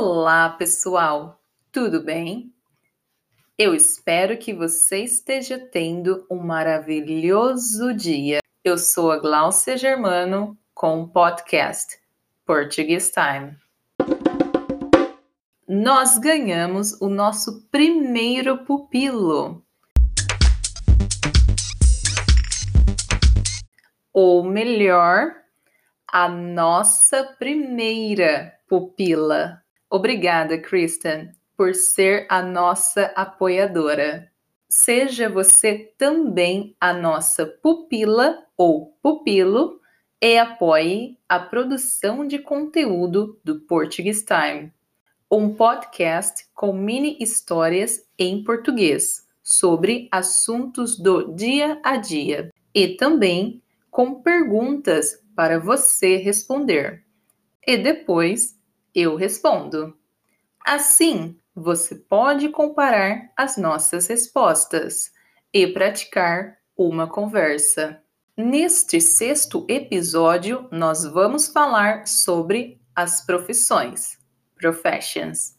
Olá, pessoal! Tudo bem? Eu espero que você esteja tendo um maravilhoso dia. Eu sou a Glaucia Germano com o podcast Portuguese Time. Nós ganhamos o nosso primeiro pupilo. Ou melhor, a nossa primeira pupila. Obrigada, Kristen, por ser a nossa apoiadora. Seja você também a nossa pupila ou pupilo e apoie a produção de conteúdo do Portuguese Time, um podcast com mini histórias em português sobre assuntos do dia a dia e também com perguntas para você responder. E depois eu respondo. Assim, você pode comparar as nossas respostas e praticar uma conversa. Neste sexto episódio, nós vamos falar sobre as profissões, professions.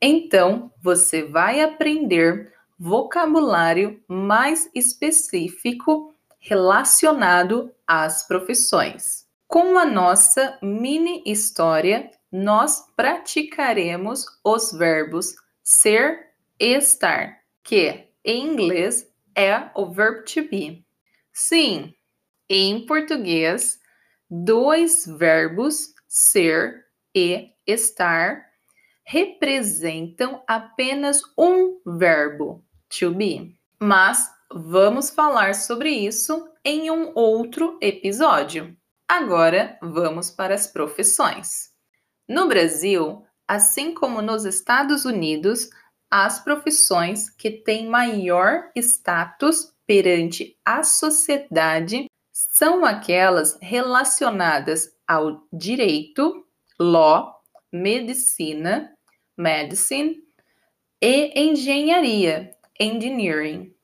Então, você vai aprender vocabulário mais específico relacionado às profissões. Com a nossa mini história, nós praticaremos os verbos ser e estar, que em inglês é o verbo to be. Sim, em português, dois verbos ser e estar representam apenas um verbo, to be. Mas vamos falar sobre isso em um outro episódio. Agora vamos para as profissões. No Brasil, assim como nos Estados Unidos, as profissões que têm maior status perante a sociedade são aquelas relacionadas ao direito, law, medicina, medicine e engenharia, engineering.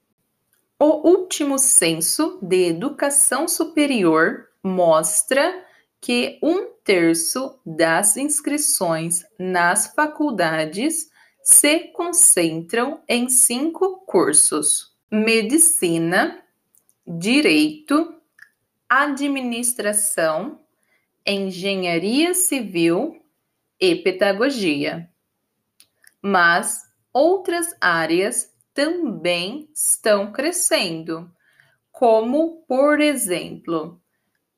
O último censo de educação superior mostra que um terço das inscrições nas faculdades se concentram em cinco cursos: medicina, direito, administração, engenharia civil e pedagogia. Mas outras áreas também estão crescendo, como, por exemplo,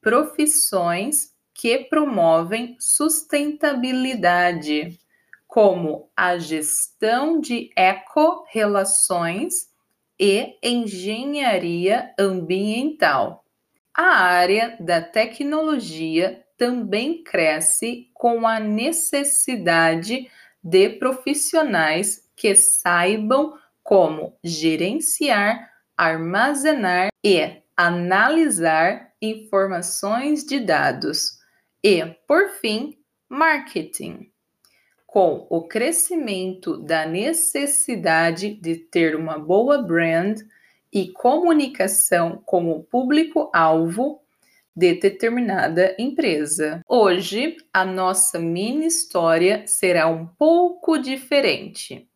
profissões que promovem sustentabilidade, como a gestão de eco-relações e engenharia ambiental. A área da tecnologia também cresce com a necessidade de profissionais que saibam como gerenciar, armazenar e analisar informações de dados e, por fim, marketing. Com o crescimento da necessidade de ter uma boa brand e comunicação com o público-alvo de determinada empresa. Hoje, a nossa mini história será um pouco diferente.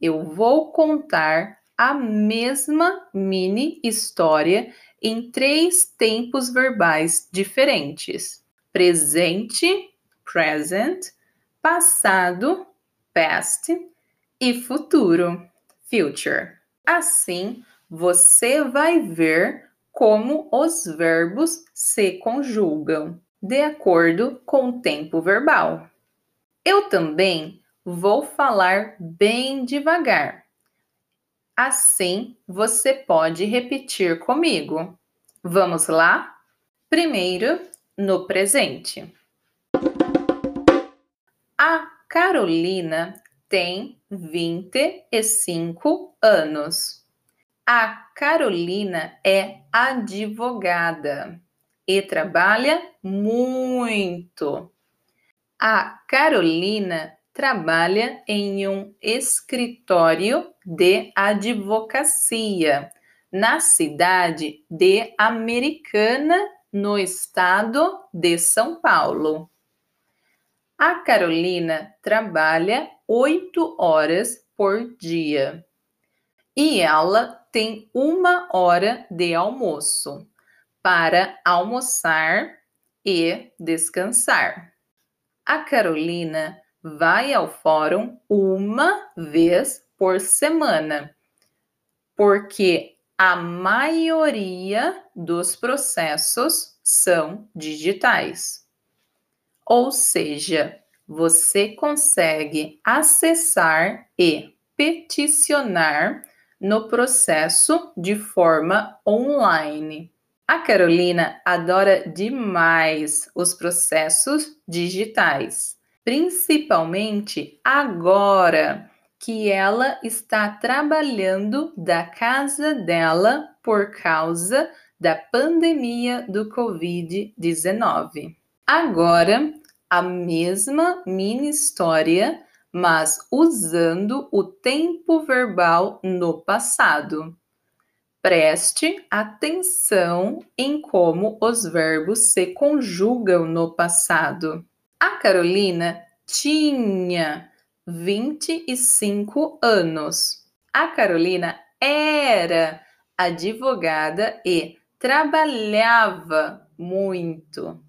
Eu vou contar a mesma mini história em três tempos verbais diferentes: presente, present, passado, past e futuro, future. Assim, você vai ver como os verbos se conjugam de acordo com o tempo verbal. Eu também vou falar bem devagar Assim, você pode repetir comigo. Vamos lá? Primeiro, no presente. A Carolina tem 25 anos. A Carolina é advogada e trabalha muito. A Carolina trabalha em um escritório de advocacia na cidade de Americana, no estado de São Paulo. A Carolina trabalha oito horas por dia e ela tem uma hora de almoço para almoçar e descansar. A Carolina vai ao fórum uma vez por semana, porque a maioria dos processos são digitais. Ou seja, você consegue acessar e peticionar no processo de forma online. A Carolina adora demais os processos digitais, principalmente agora que ela está trabalhando da casa dela por causa da pandemia do Covid-19. Agora, a mesma mini história, mas usando o tempo verbal no passado. Preste atenção em como os verbos se conjugam no passado. A Carolina tinha 25 anos. A Carolina era advogada e trabalhava muito.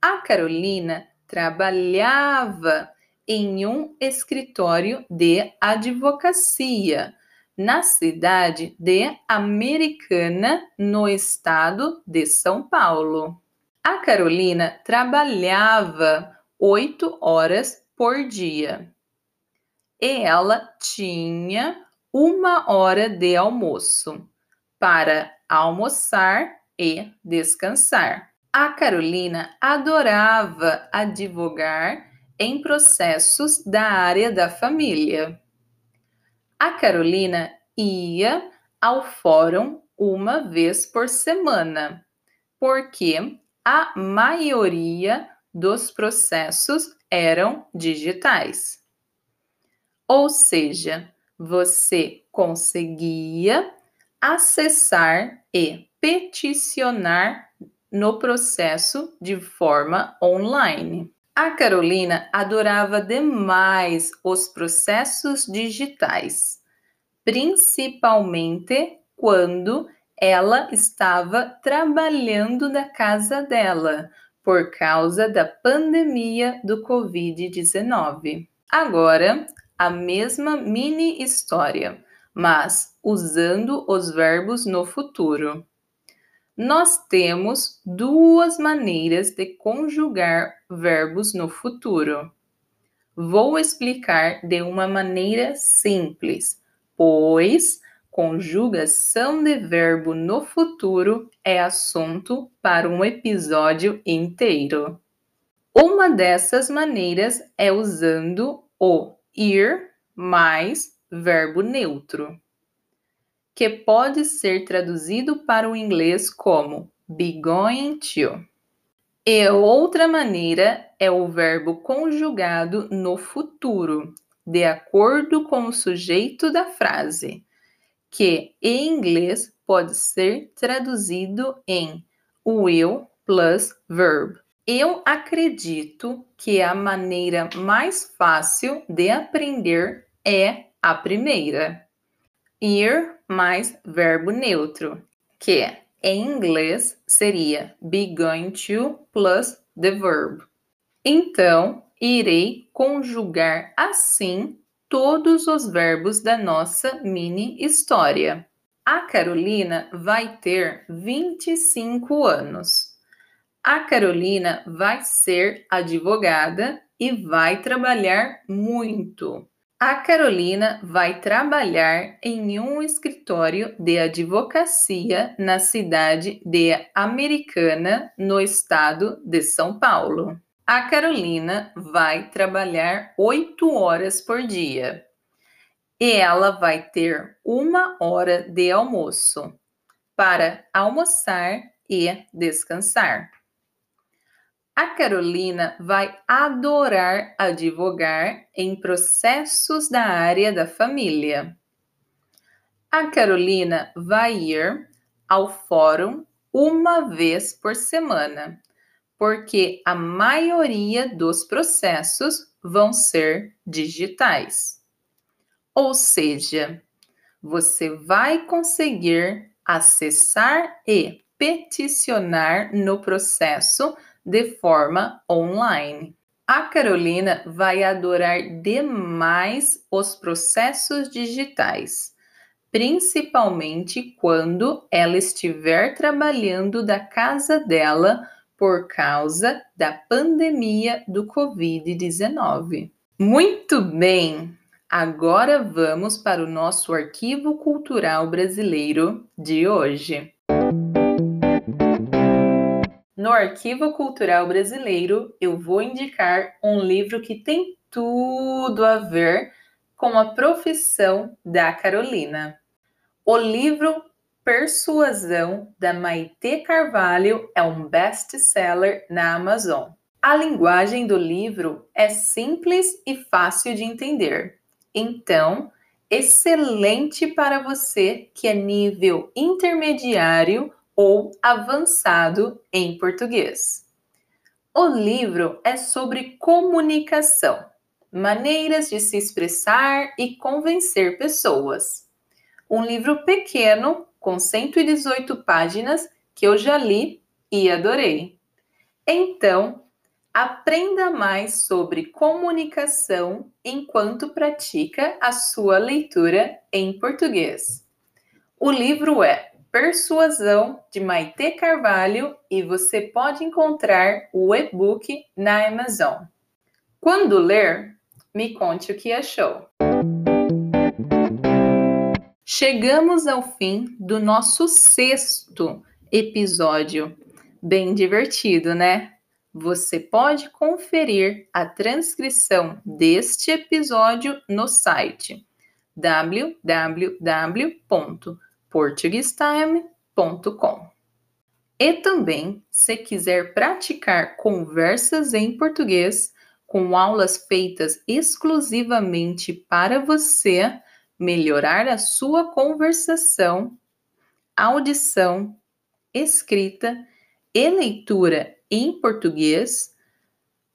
A Carolina trabalhava em um escritório de advocacia na cidade de Americana, no estado de São Paulo. A Carolina trabalhava oito horas por dia e ela tinha uma hora de almoço para almoçar e descansar. A Carolina adorava advogar em processos da área da família. A Carolina ia ao fórum uma vez por semana, porque a maioria dos processos eram digitais. Ou seja, você conseguia acessar e peticionar no processo de forma online. A Carolina adorava demais os processos digitais, principalmente quando ela estava trabalhando na casa dela por causa da pandemia do Covid-19. Agora, a mesma mini história, mas usando os verbos no futuro nós temos duas maneiras de conjugar verbos no futuro. Vou explicar de uma maneira simples, pois conjugação de verbo no futuro é assunto para um episódio inteiro. Uma dessas maneiras é usando o ir mais verbo neutro que pode ser traduzido para o inglês como be going to. E outra maneira é o verbo conjugado no futuro, de acordo com o sujeito da frase, que em inglês pode ser traduzido em will plus verb. Eu acredito que a maneira mais fácil de aprender é a primeira. Ir mais verbo neutro, que em inglês seria be going to plus the verb. Então, irei conjugar assim todos os verbos da nossa mini história. A Carolina vai ter 25 anos. A Carolina vai ser advogada e vai trabalhar muito. A Carolina vai trabalhar em um escritório de advocacia na cidade de Americana, no estado de São Paulo. A Carolina vai trabalhar oito horas por dia e ela vai ter uma hora de almoço para almoçar e descansar. A Carolina vai adorar advogar em processos da área da família. A Carolina vai ir ao fórum uma vez por semana, porque a maioria dos processos vão ser digitais. Ou seja, você vai conseguir acessar e peticionar no processo de forma online. A Carolina vai adorar demais os processos digitais, principalmente quando ela estiver trabalhando da casa dela por causa da pandemia do Covid-19. Muito bem! Agora vamos para o nosso arquivo cultural brasileiro de hoje. No Arquivo Cultural Brasileiro, eu vou indicar um livro que tem tudo a ver com a profissão da Carolina. O livro Persuasão, da Maite Carvalho, é um best-seller na Amazon. A linguagem do livro é simples e fácil de entender. Então, excelente para você que é nível intermediário ou avançado em português. O livro é sobre comunicação, maneiras de se expressar e convencer pessoas. Um livro pequeno, com 118 páginas, que eu já li e adorei. Então, aprenda mais sobre comunicação enquanto pratica a sua leitura em português. O livro é Persuasão, de Maite Carvalho, e você pode encontrar o e-book na Amazon. Quando ler, me conte o que achou. Chegamos ao fim do nosso sexto episódio. Bem divertido, né? Você pode conferir a transcrição deste episódio no site www portuguestime.com. E também, se quiser praticar conversas em português com aulas feitas exclusivamente para você melhorar a sua conversação, audição, escrita e leitura em português,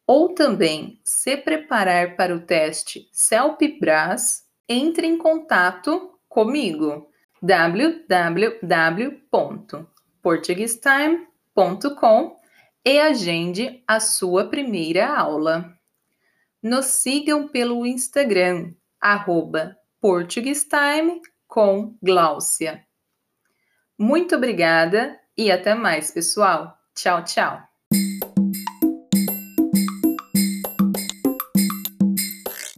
ou também se preparar para o teste CELP-BRAS, entre em contato comigo www.portuguestime.com e agende a sua primeira aula. Nos sigam pelo Instagram, arroba Portuguestime com. Muito obrigada e até mais, pessoal. Tchau, tchau.